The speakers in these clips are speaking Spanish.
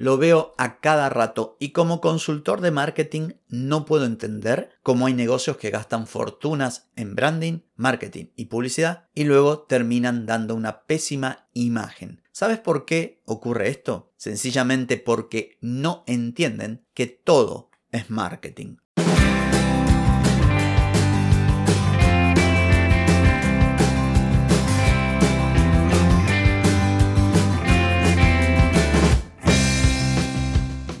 lo veo a cada rato y como consultor de marketing no puedo entender cómo hay negocios que gastan fortunas en branding, marketing y publicidad y luego terminan dando una pésima imagen. ¿Sabes por qué ocurre esto? Sencillamente porque no entienden que todo es marketing.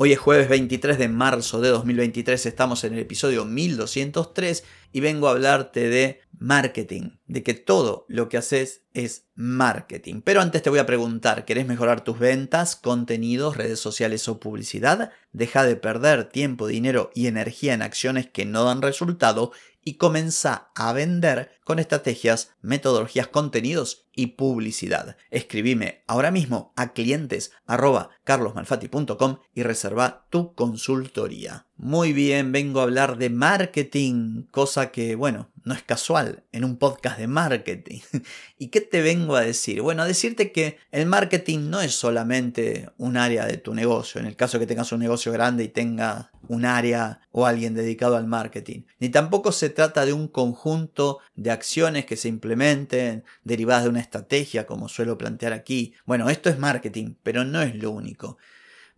Hoy es jueves 23 de marzo de 2023, estamos en el episodio 1203 y vengo a hablarte de marketing, de que todo lo que haces es marketing. Pero antes te voy a preguntar, ¿querés mejorar tus ventas, contenidos, redes sociales o publicidad? Deja de perder tiempo, dinero y energía en acciones que no dan resultado y comienza a vender con estrategias, metodologías, contenidos y publicidad. Escribime ahora mismo a clientes y reserva tu consultoría. Muy bien, vengo a hablar de marketing, cosa que, bueno, no es casual en un podcast de marketing. ¿Y qué te vengo a decir? Bueno, a decirte que el marketing no es solamente un área de tu negocio, en el caso que tengas un negocio grande y tenga un área o alguien dedicado al marketing. Ni tampoco se trata de un conjunto de acciones que se implementen derivadas de una estrategia, como suelo plantear aquí. Bueno, esto es marketing, pero no es lo único.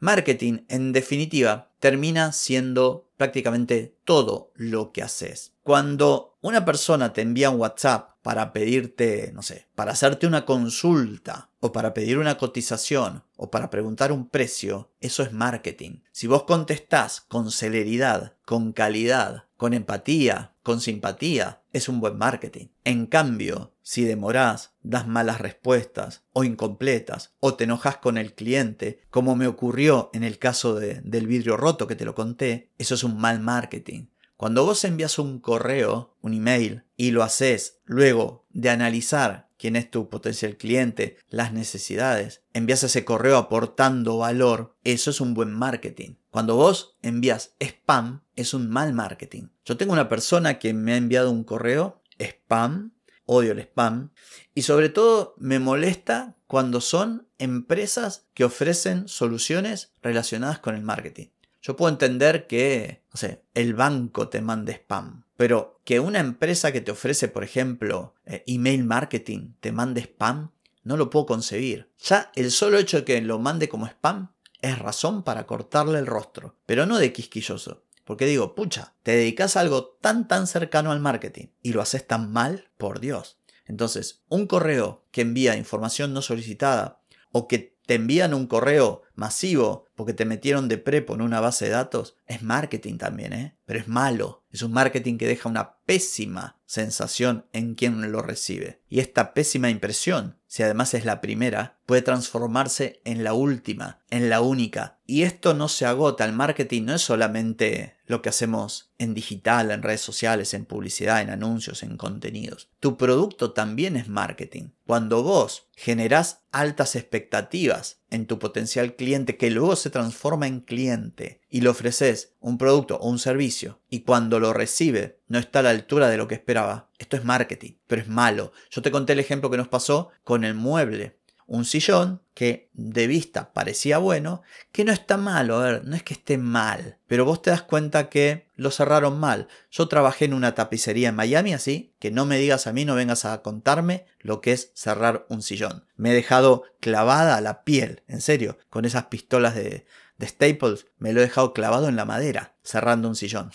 Marketing, en definitiva, termina siendo prácticamente todo lo que haces. Cuando una persona te envía un WhatsApp para pedirte, no sé, para hacerte una consulta o para pedir una cotización o para preguntar un precio, eso es marketing. Si vos contestás con celeridad, con calidad, con empatía, con simpatía, es un buen marketing. En cambio, si demorás, das malas respuestas o incompletas o te enojas con el cliente, como me ocurrió en el caso del vidrio roto que te lo conté, eso es un mal marketing. Cuando vos envías un correo, un email, y lo haces luego de analizar quién es tu potencial cliente, las necesidades, envías ese correo aportando valor, eso es un buen marketing. Cuando vos envías spam, es un mal marketing. Yo tengo una persona que me ha enviado un correo, spam, odio el spam, y sobre todo me molesta cuando son empresas que ofrecen soluciones relacionadas con el marketing. Yo puedo entender que, no sé, el banco te mande spam, pero que una empresa que te ofrece, por ejemplo, eh, email marketing te mande spam, no lo puedo concebir. Ya el solo hecho de que lo mande como spam es razón para cortarle el rostro, pero no de quisquilloso. Porque digo, pucha, te dedicas a algo tan tan cercano al marketing y lo haces tan mal, por Dios. Entonces, un correo que envía información no solicitada o que te envían un correo masivo porque te metieron de prepo en una base de datos, es marketing también, ¿eh? Pero es malo. Es un marketing que deja una pésima sensación en quien lo recibe. Y esta pésima impresión, si además es la primera, puede transformarse en la última, en la única. Y esto no se agota. El marketing no es solamente lo que hacemos en digital, en redes sociales, en publicidad, en anuncios, en contenidos. Tu producto también es marketing. Cuando vos generás altas expectativas en tu potencial cliente que luego se transforma en cliente y le ofreces un producto o un servicio y cuando lo recibe no está a la altura de lo que esperaba, esto es marketing, pero es malo. Yo te conté el ejemplo que nos pasó con el mueble un sillón que de vista parecía bueno, que no está malo, a ver, no es que esté mal, pero vos te das cuenta que lo cerraron mal. Yo trabajé en una tapicería en Miami, así que no me digas a mí, no vengas a contarme lo que es cerrar un sillón. Me he dejado clavada la piel, en serio, con esas pistolas de, de Staples, me lo he dejado clavado en la madera, cerrando un sillón.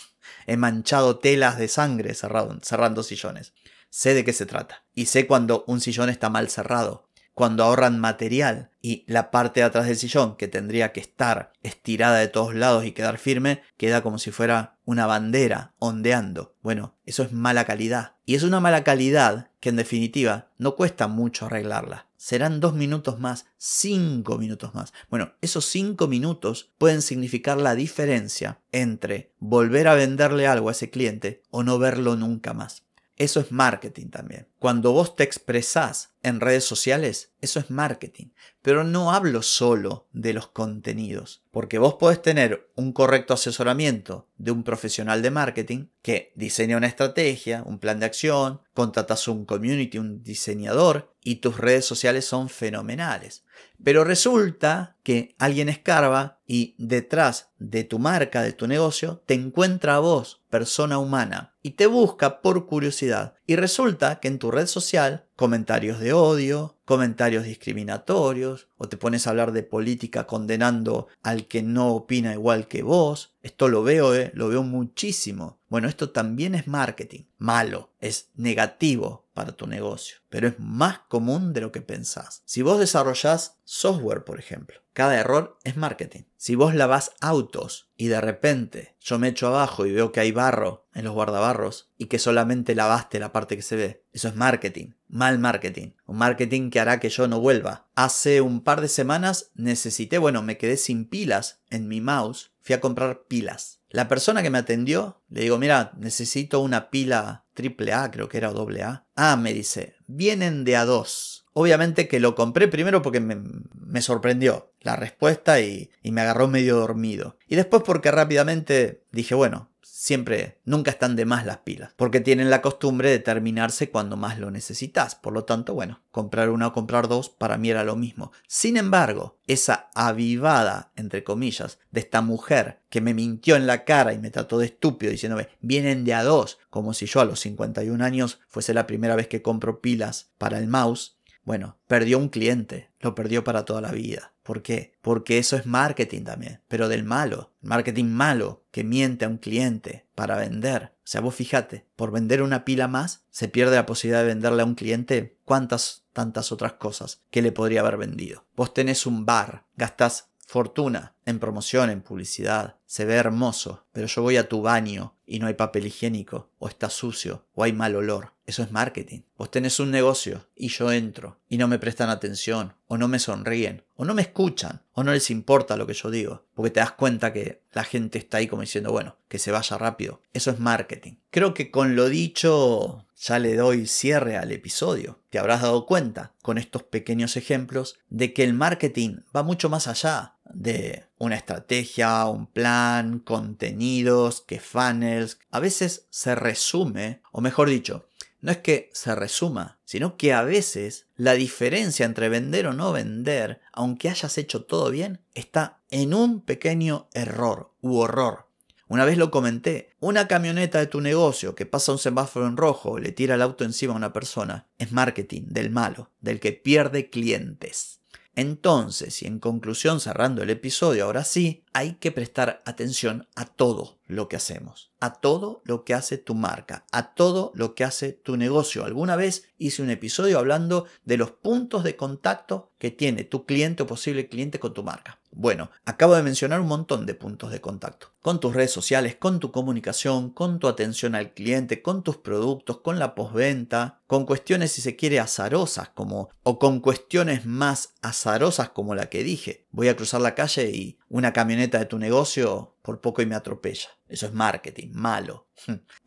He manchado telas de sangre cerrando sillones. Sé de qué se trata. Y sé cuando un sillón está mal cerrado cuando ahorran material y la parte de atrás del sillón que tendría que estar estirada de todos lados y quedar firme, queda como si fuera una bandera ondeando. Bueno, eso es mala calidad. Y es una mala calidad que en definitiva no cuesta mucho arreglarla. serán dos minutos más, cinco minutos más. Bueno, esos cinco minutos pueden significar la diferencia entre volver a venderle algo a ese cliente o no verlo nunca más. Eso es marketing también. Cuando vos te expresás en redes sociales, eso es marketing. Pero no hablo solo de los contenidos, porque vos podés tener un correcto asesoramiento de un profesional de marketing que diseña una estrategia, un plan de acción, contratas un community, un diseñador y tus redes sociales son fenomenales. Pero resulta que alguien escarba y detrás de tu marca, de tu negocio, te encuentra a vos, persona humana, y te busca por curiosidad. Y resulta que en tu red social, comentarios de odio, comentarios discriminatorios, o te pones a hablar de política condenando al que no opina igual que vos. Esto lo veo, eh, lo veo muchísimo. Bueno, esto también es marketing. Malo, es negativo para tu negocio, pero es más común de lo que pensás. Si vos desarrollás software, por ejemplo, cada error es marketing. Si vos lavás autos y de repente yo me echo abajo y veo que hay barro en los guardabarros y que solamente lavaste la parte que se ve, eso es marketing. Mal marketing. Un marketing que hará que yo no vuelva. Hace un par de semanas necesité, bueno, me quedé sin pilas en mi mouse. Fui a comprar pilas. La persona que me atendió, le digo, mira, necesito una pila triple A, creo que era o A. Ah, me dice, vienen de a dos. Obviamente que lo compré primero porque me, sorprendió la respuesta y, y me agarró medio dormido. Y después porque rápidamente dije, bueno, siempre, nunca están de más las pilas, porque tienen la costumbre de terminarse cuando más lo necesitas. Por lo tanto, bueno, comprar una o comprar dos para mí era lo mismo. Sin embargo, esa avivada, entre comillas, de esta mujer que me mintió en la cara y me trató de estúpido diciéndome, vienen de a dos, como si yo a los 51 años fuese la primera vez que compro pilas para el mouse, bueno, perdió un cliente, lo perdió para toda la vida. ¿Por qué? Porque eso es marketing también, pero del malo, marketing malo que miente a un cliente para vender. O sea, vos fíjate, por vender una pila más, se pierde la posibilidad de venderle a un cliente cuántas tantas otras cosas que le podría haber vendido. Vos tenés un bar, gastás fortuna en promoción, en publicidad, se ve hermoso, pero yo voy a tu baño y no hay papel higiénico, o está sucio, o hay mal olor. Eso es marketing. Vos tenés un negocio y yo entro y no me prestan atención, o no me sonríen, o no me escuchan, o no les importa lo que yo digo, porque te das cuenta que la gente está ahí como diciendo, bueno, que se vaya rápido. Eso es marketing. Creo que con lo dicho ya le doy cierre al episodio. Te habrás dado cuenta con estos pequeños ejemplos de que el marketing va mucho más allá de una estrategia, un plan, contenidos, que funnels. A veces se resume, o mejor dicho, no es que se resuma, sino que a veces la diferencia entre vender o no vender, aunque hayas hecho todo bien, está en un pequeño error u horror. Una vez lo comenté, una camioneta de tu negocio que pasa un semáforo en rojo le tira el auto encima a una persona es marketing del malo, del que pierde clientes. Entonces, y en conclusión cerrando el episodio, ahora sí, hay que prestar atención a todo lo que hacemos, a todo lo que hace tu marca, a todo lo que hace tu negocio. Alguna vez hice un episodio hablando de los puntos de contacto que tiene tu cliente o posible cliente con tu marca. Bueno, acabo de mencionar un montón de puntos de contacto. Con tus redes sociales, con tu comunicación, con tu atención al cliente, con tus productos, con la postventa, con cuestiones si se quiere azarosas como o con cuestiones más azarosas como la que dije. Voy a cruzar la calle y una camioneta de tu negocio por poco y me atropella. Eso es marketing, malo.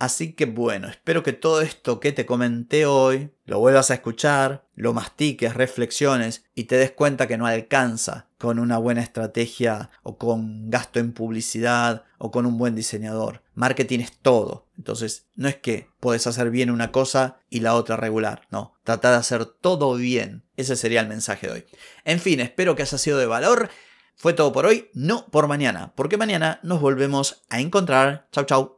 Así que bueno, espero que todo esto que te comenté hoy lo vuelvas a escuchar, lo mastiques, reflexiones y te des cuenta que no alcanza con una buena estrategia o con gasto en publicidad o con un buen diseñador. Marketing es todo. Entonces, no es que puedes hacer bien una cosa y la otra regular. No, trata de hacer todo bien. Ese sería el mensaje de hoy. En fin, espero que haya sido de valor. Fue todo por hoy, no por mañana, porque mañana nos volvemos a encontrar. Chau, chau.